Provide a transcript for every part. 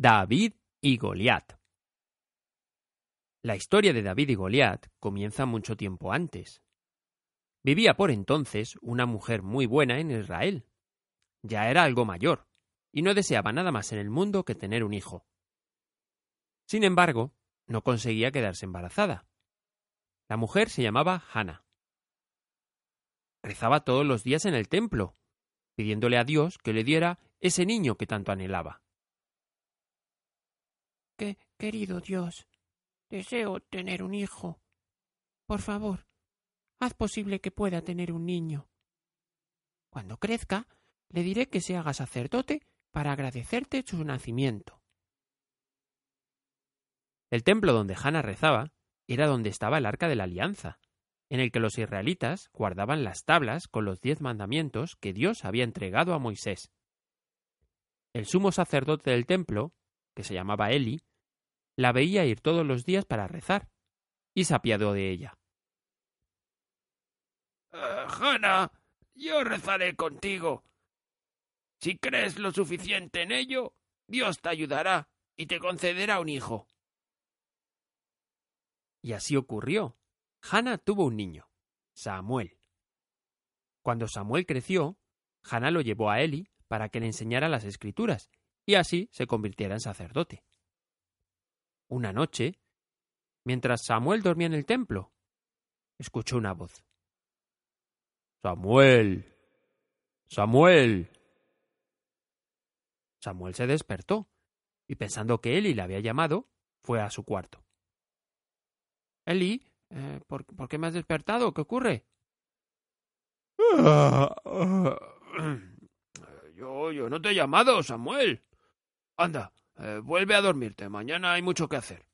David y Goliat. La historia de David y Goliat comienza mucho tiempo antes. Vivía por entonces una mujer muy buena en Israel. Ya era algo mayor, y no deseaba nada más en el mundo que tener un hijo. Sin embargo, no conseguía quedarse embarazada. La mujer se llamaba Hannah. Rezaba todos los días en el templo, pidiéndole a Dios que le diera ese niño que tanto anhelaba. Que, querido Dios, deseo tener un hijo. Por favor, haz posible que pueda tener un niño. Cuando crezca, le diré que se haga sacerdote para agradecerte su nacimiento. El templo donde Hannah rezaba era donde estaba el arca de la alianza, en el que los israelitas guardaban las tablas con los diez mandamientos que Dios había entregado a Moisés. El sumo sacerdote del templo, que se llamaba Eli, la veía ir todos los días para rezar, y se apiadó de ella. Hanna, yo rezaré contigo. Si crees lo suficiente en ello, Dios te ayudará y te concederá un hijo. Y así ocurrió. Hanna tuvo un niño, Samuel. Cuando Samuel creció, Hanna lo llevó a Eli para que le enseñara las escrituras y así se convirtiera en sacerdote. Una noche, mientras Samuel dormía en el templo, escuchó una voz. Samuel. Samuel. Samuel se despertó y pensando que Eli le había llamado, fue a su cuarto. Eli, eh, ¿por, ¿por, qué me has despertado? ¿Qué ocurre? Yo, yo no te he llamado, Samuel. Anda, eh, vuelve a dormirte. Mañana hay mucho que hacer.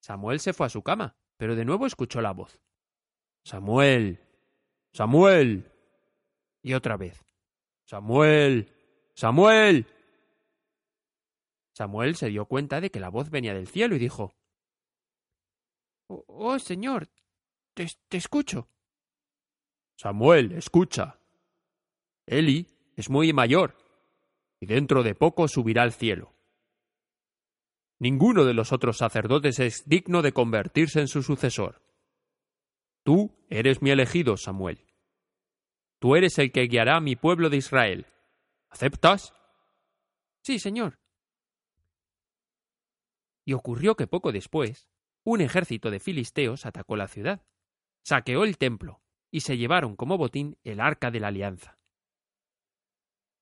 Samuel se fue a su cama, pero de nuevo escuchó la voz. Samuel. Samuel. Y otra vez. Samuel. Samuel. Samuel se dio cuenta de que la voz venía del cielo y dijo Oh, oh señor. Te, te escucho. Samuel, escucha. Eli es muy mayor y dentro de poco subirá al cielo. Ninguno de los otros sacerdotes es digno de convertirse en su sucesor. Tú eres mi elegido, Samuel. Tú eres el que guiará a mi pueblo de Israel. ¿Aceptas? Sí, señor. Y ocurrió que poco después, un ejército de filisteos atacó la ciudad, saqueó el templo y se llevaron como botín el arca de la alianza.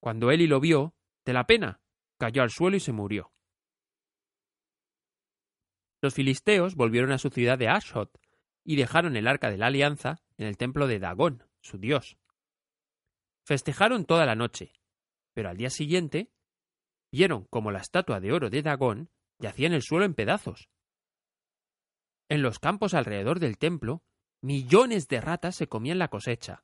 Cuando Eli lo vio, de la pena, cayó al suelo y se murió. Los filisteos volvieron a su ciudad de Ashot y dejaron el arca de la alianza en el templo de Dagón, su dios. Festejaron toda la noche, pero al día siguiente vieron como la estatua de oro de Dagón yacía en el suelo en pedazos. En los campos alrededor del templo, millones de ratas se comían la cosecha.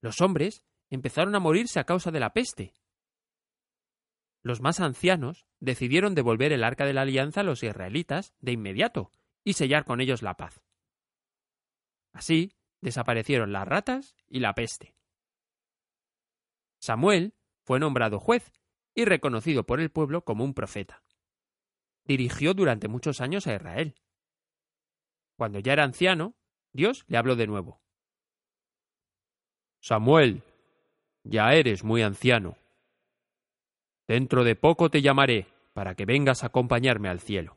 Los hombres empezaron a morirse a causa de la peste. Los más ancianos decidieron devolver el arca de la alianza a los israelitas de inmediato y sellar con ellos la paz. Así desaparecieron las ratas y la peste. Samuel fue nombrado juez y reconocido por el pueblo como un profeta. Dirigió durante muchos años a Israel. Cuando ya era anciano, Dios le habló de nuevo. Samuel, ya eres muy anciano. Dentro de poco te llamaré para que vengas a acompañarme al cielo.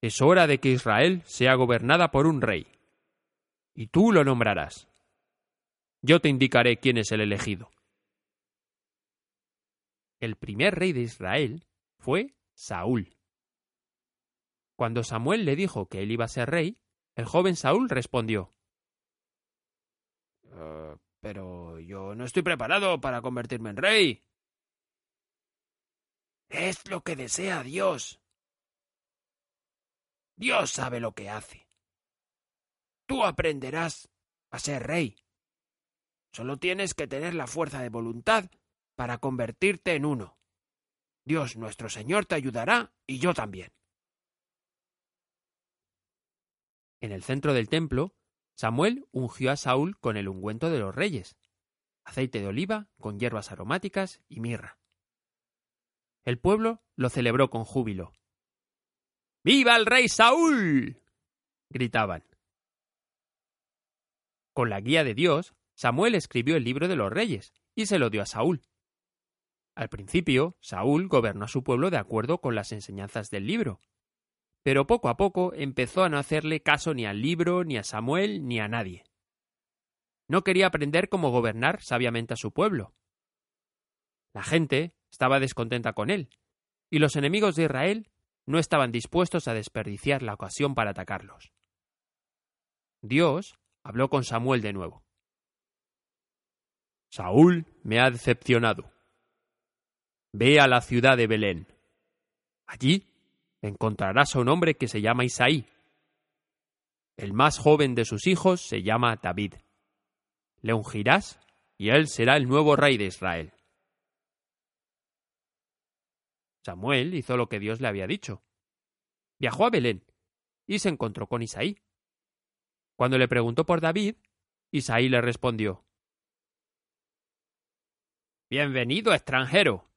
Es hora de que Israel sea gobernada por un rey, y tú lo nombrarás. Yo te indicaré quién es el elegido. El primer rey de Israel fue Saúl. Cuando Samuel le dijo que él iba a ser rey, el joven Saúl respondió uh, Pero yo no estoy preparado para convertirme en rey. Es lo que desea Dios. Dios sabe lo que hace. Tú aprenderás a ser rey. Solo tienes que tener la fuerza de voluntad para convertirte en uno. Dios nuestro Señor te ayudará y yo también. En el centro del templo, Samuel ungió a Saúl con el ungüento de los reyes, aceite de oliva con hierbas aromáticas y mirra. El pueblo lo celebró con júbilo. ¡Viva el rey Saúl! gritaban. Con la guía de Dios, Samuel escribió el libro de los reyes y se lo dio a Saúl. Al principio, Saúl gobernó a su pueblo de acuerdo con las enseñanzas del libro, pero poco a poco empezó a no hacerle caso ni al libro, ni a Samuel, ni a nadie. No quería aprender cómo gobernar sabiamente a su pueblo. La gente estaba descontenta con él, y los enemigos de Israel no estaban dispuestos a desperdiciar la ocasión para atacarlos. Dios habló con Samuel de nuevo. Saúl me ha decepcionado. Ve a la ciudad de Belén. Allí encontrarás a un hombre que se llama Isaí. El más joven de sus hijos se llama David. Le ungirás y él será el nuevo rey de Israel. Samuel hizo lo que Dios le había dicho. Viajó a Belén y se encontró con Isaí. Cuando le preguntó por David, Isaí le respondió Bienvenido, extranjero.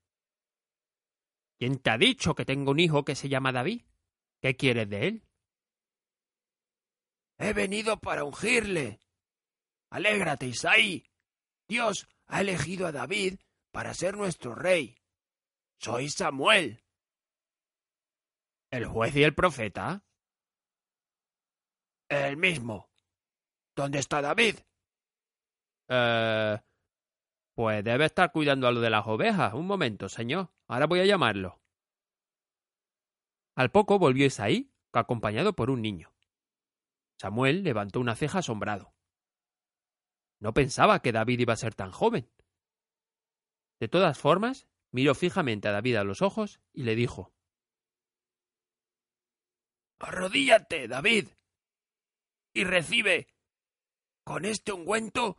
¿Quién te ha dicho que tengo un hijo que se llama David? ¿Qué quieres de él? He venido para ungirle. Alégrate, Isaí. Dios ha elegido a David para ser nuestro rey. Soy Samuel. ¿El juez y el profeta? El mismo. ¿Dónde está David? Eh. Pues debe estar cuidando a lo de las ovejas. Un momento, señor. Ahora voy a llamarlo. Al poco volvió Isaí, acompañado por un niño. Samuel levantó una ceja asombrado. No pensaba que David iba a ser tan joven. De todas formas, miró fijamente a David a los ojos y le dijo Arrodíllate, David, y recibe con este ungüento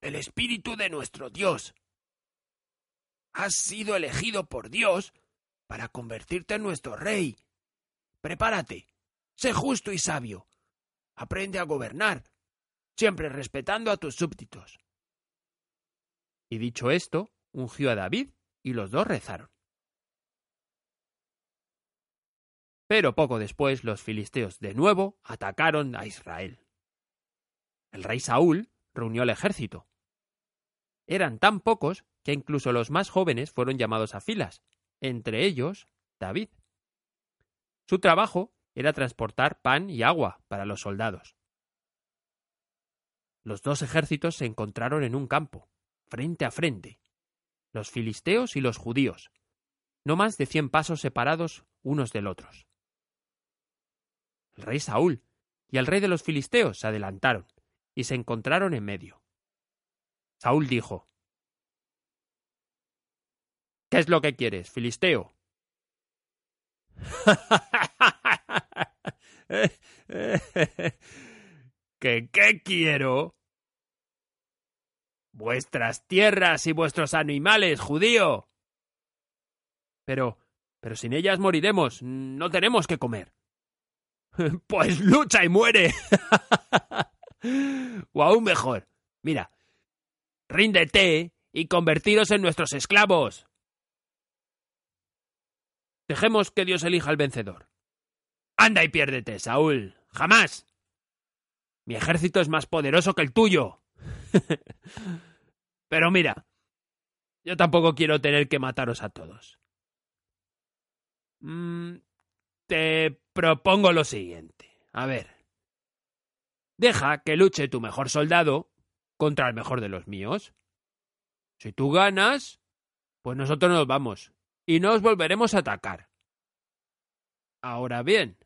el espíritu de nuestro Dios. Has sido elegido por Dios para convertirte en nuestro rey. Prepárate, sé justo y sabio. Aprende a gobernar, siempre respetando a tus súbditos. Y dicho esto, ungió a David y los dos rezaron. Pero poco después los filisteos de nuevo atacaron a Israel. El rey Saúl reunió el ejército. Eran tan pocos que incluso los más jóvenes fueron llamados a filas, entre ellos David. Su trabajo era transportar pan y agua para los soldados. Los dos ejércitos se encontraron en un campo, frente a frente, los filisteos y los judíos, no más de cien pasos separados unos del otros. El rey Saúl y el rey de los filisteos se adelantaron y se encontraron en medio. Saúl dijo ¿Qué es lo que quieres, Filisteo? ¿Qué qué quiero? Vuestras tierras y vuestros animales, judío. Pero, pero sin ellas moriremos. No tenemos que comer. Pues lucha y muere. o aún mejor. Mira. Ríndete y convertiros en nuestros esclavos. Dejemos que Dios elija al vencedor. Anda y piérdete, Saúl. Jamás. Mi ejército es más poderoso que el tuyo. Pero mira, yo tampoco quiero tener que mataros a todos. Mm, te propongo lo siguiente. A ver. Deja que luche tu mejor soldado contra el mejor de los míos. Si tú ganas, pues nosotros nos vamos y no os volveremos a atacar. Ahora bien,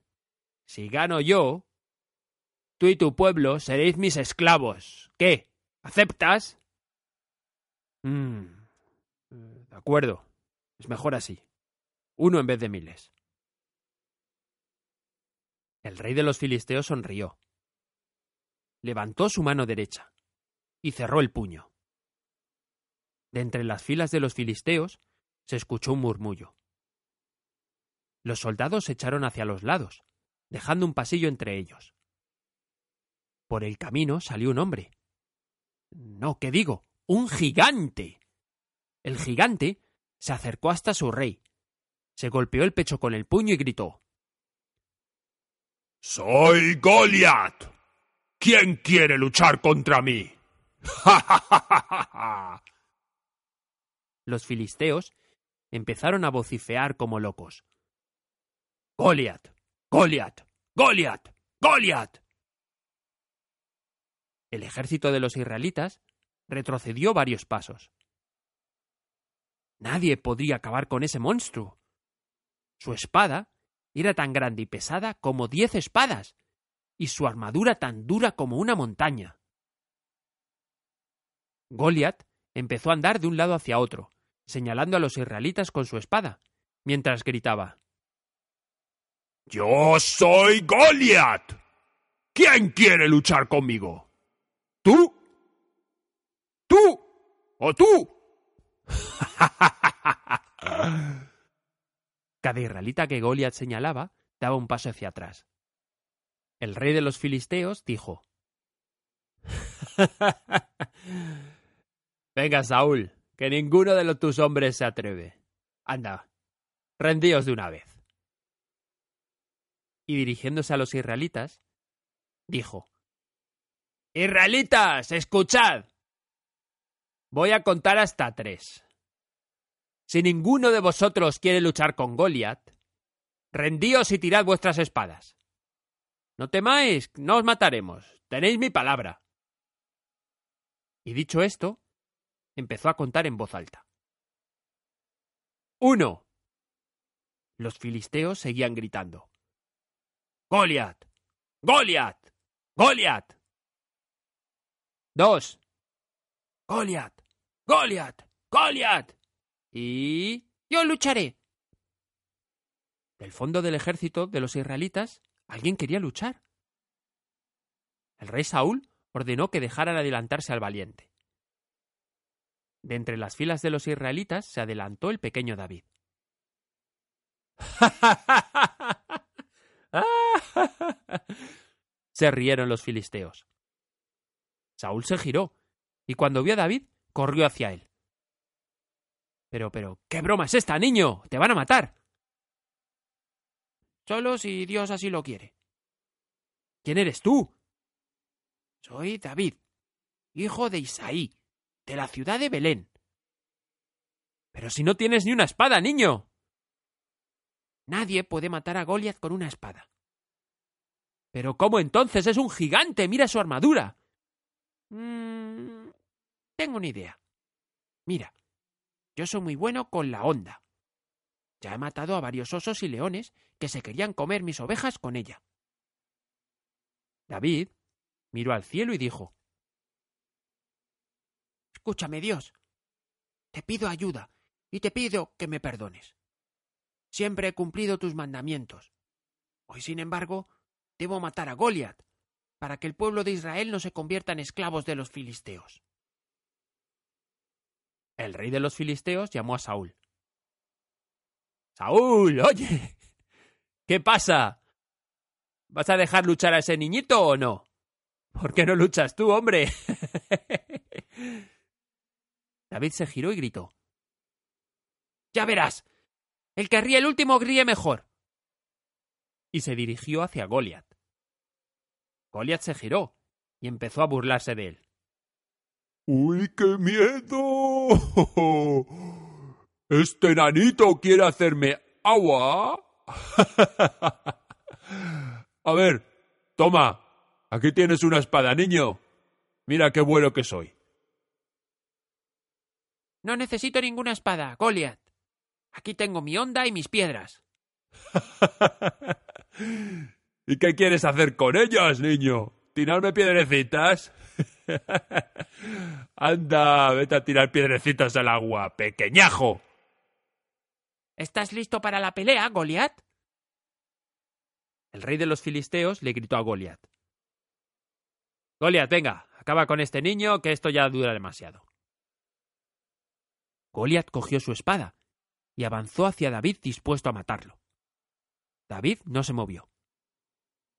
si gano yo, tú y tu pueblo seréis mis esclavos. ¿Qué? ¿Aceptas? Mm, de acuerdo. Es mejor así. Uno en vez de miles. El rey de los filisteos sonrió. Levantó su mano derecha y cerró el puño. De entre las filas de los filisteos se escuchó un murmullo. Los soldados se echaron hacia los lados, dejando un pasillo entre ellos. Por el camino salió un hombre. No, ¿qué digo? ¡Un gigante! El gigante se acercó hasta su rey, Se golpeó el pecho con el puño y gritó Soy Goliat. ¿Quién quiere luchar contra mí? Los filisteos empezaron a vocifear como locos. Goliat, Goliat, Goliat, Goliat. El ejército de los israelitas retrocedió varios pasos. Nadie podría acabar con ese monstruo. Su espada era tan grande y pesada como diez espadas, y su armadura tan dura como una montaña. Goliat empezó a andar de un lado hacia otro, señalando a los israelitas con su espada, mientras gritaba Yo soy Goliat. ¿Quién quiere luchar conmigo? ¿Tú? ¿O tú? Cada israelita que Goliat señalaba daba un paso hacia atrás. El rey de los filisteos dijo Venga, Saúl, que ninguno de los tus hombres se atreve. Anda, rendíos de una vez. Y dirigiéndose a los israelitas, dijo Israelitas, escuchad. Voy a contar hasta tres. Si ninguno de vosotros quiere luchar con Goliat, rendíos y tirad vuestras espadas. No temáis, no os mataremos. Tenéis mi palabra. Y dicho esto, empezó a contar en voz alta. Uno. Los filisteos seguían gritando. Goliat. Goliat. Goliat. Dos. Goliat. Goliat. Goliat. Y... Yo lucharé. Del fondo del ejército de los israelitas, alguien quería luchar. El rey Saúl ordenó que dejaran adelantarse al valiente. De entre las filas de los israelitas se adelantó el pequeño David. se rieron los filisteos. Saúl se giró y cuando vio a David corrió hacia él. Pero, pero, ¿qué broma es esta, niño? Te van a matar. Solo si Dios así lo quiere. ¿Quién eres tú? Soy David, hijo de Isaí, de la ciudad de Belén. Pero si no tienes ni una espada, niño. Nadie puede matar a Goliath con una espada. Pero ¿cómo entonces? Es un gigante. Mira su armadura. Tengo una idea. Mira, yo soy muy bueno con la onda. Ya he matado a varios osos y leones que se querían comer mis ovejas con ella. David miró al cielo y dijo Escúchame, Dios. Te pido ayuda y te pido que me perdones. Siempre he cumplido tus mandamientos. Hoy, sin embargo, debo matar a Goliat para que el pueblo de Israel no se convierta en esclavos de los filisteos. El rey de los filisteos llamó a Saúl. Saúl, oye. ¿Qué pasa? ¿Vas a dejar luchar a ese niñito o no? ¿Por qué no luchas tú, hombre? David se giró y gritó. Ya verás. El que ríe el último ríe mejor. Y se dirigió hacia Goliat. Goliat se giró y empezó a burlarse de él. ¡Uy, qué miedo! Este nanito quiere hacerme agua. A ver, toma. Aquí tienes una espada, niño. Mira qué bueno que soy. No necesito ninguna espada, Goliath. Aquí tengo mi onda y mis piedras. ¿Y qué quieres hacer con ellas, niño? ¿Tirarme piedrecitas? Anda, vete a tirar piedrecitas al agua, pequeñajo. ¿Estás listo para la pelea, Goliath? El rey de los filisteos le gritó a Goliat. Goliat, venga, acaba con este niño, que esto ya dura demasiado. Goliat cogió su espada y avanzó hacia David dispuesto a matarlo. David no se movió.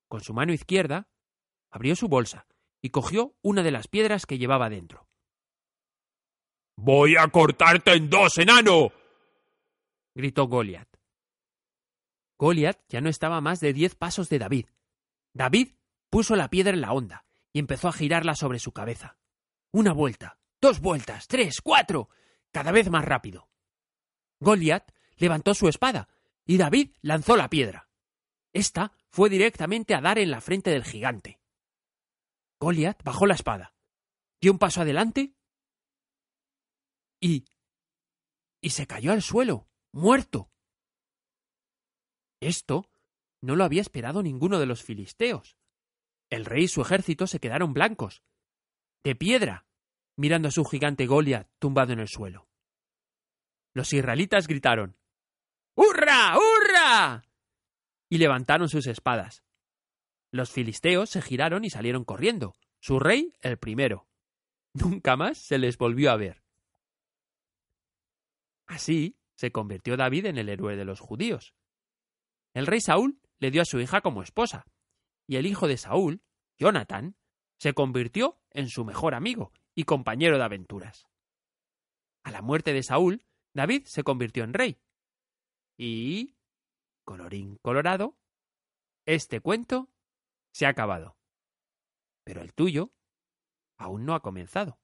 Con su mano izquierda abrió su bolsa y cogió una de las piedras que llevaba dentro. Voy a cortarte en dos, enano. gritó Goliat. Goliat ya no estaba más de diez pasos de David. David puso la piedra en la onda y empezó a girarla sobre su cabeza. Una vuelta, dos vueltas, tres, cuatro, cada vez más rápido. Goliat levantó su espada y David lanzó la piedra. Esta fue directamente a dar en la frente del gigante. Goliat bajó la espada, dio un paso adelante y. y se cayó al suelo, muerto. Esto no lo había esperado ninguno de los filisteos. El rey y su ejército se quedaron blancos, de piedra, mirando a su gigante Goliat tumbado en el suelo. Los israelitas gritaron ¡Hurra! ¡Hurra! y levantaron sus espadas. Los filisteos se giraron y salieron corriendo, su rey el primero. Nunca más se les volvió a ver. Así se convirtió David en el héroe de los judíos. El rey Saúl le dio a su hija como esposa, y el hijo de Saúl, Jonathan, se convirtió en su mejor amigo y compañero de aventuras. A la muerte de Saúl, David se convirtió en rey. Y, colorín colorado, este cuento se ha acabado. Pero el tuyo aún no ha comenzado.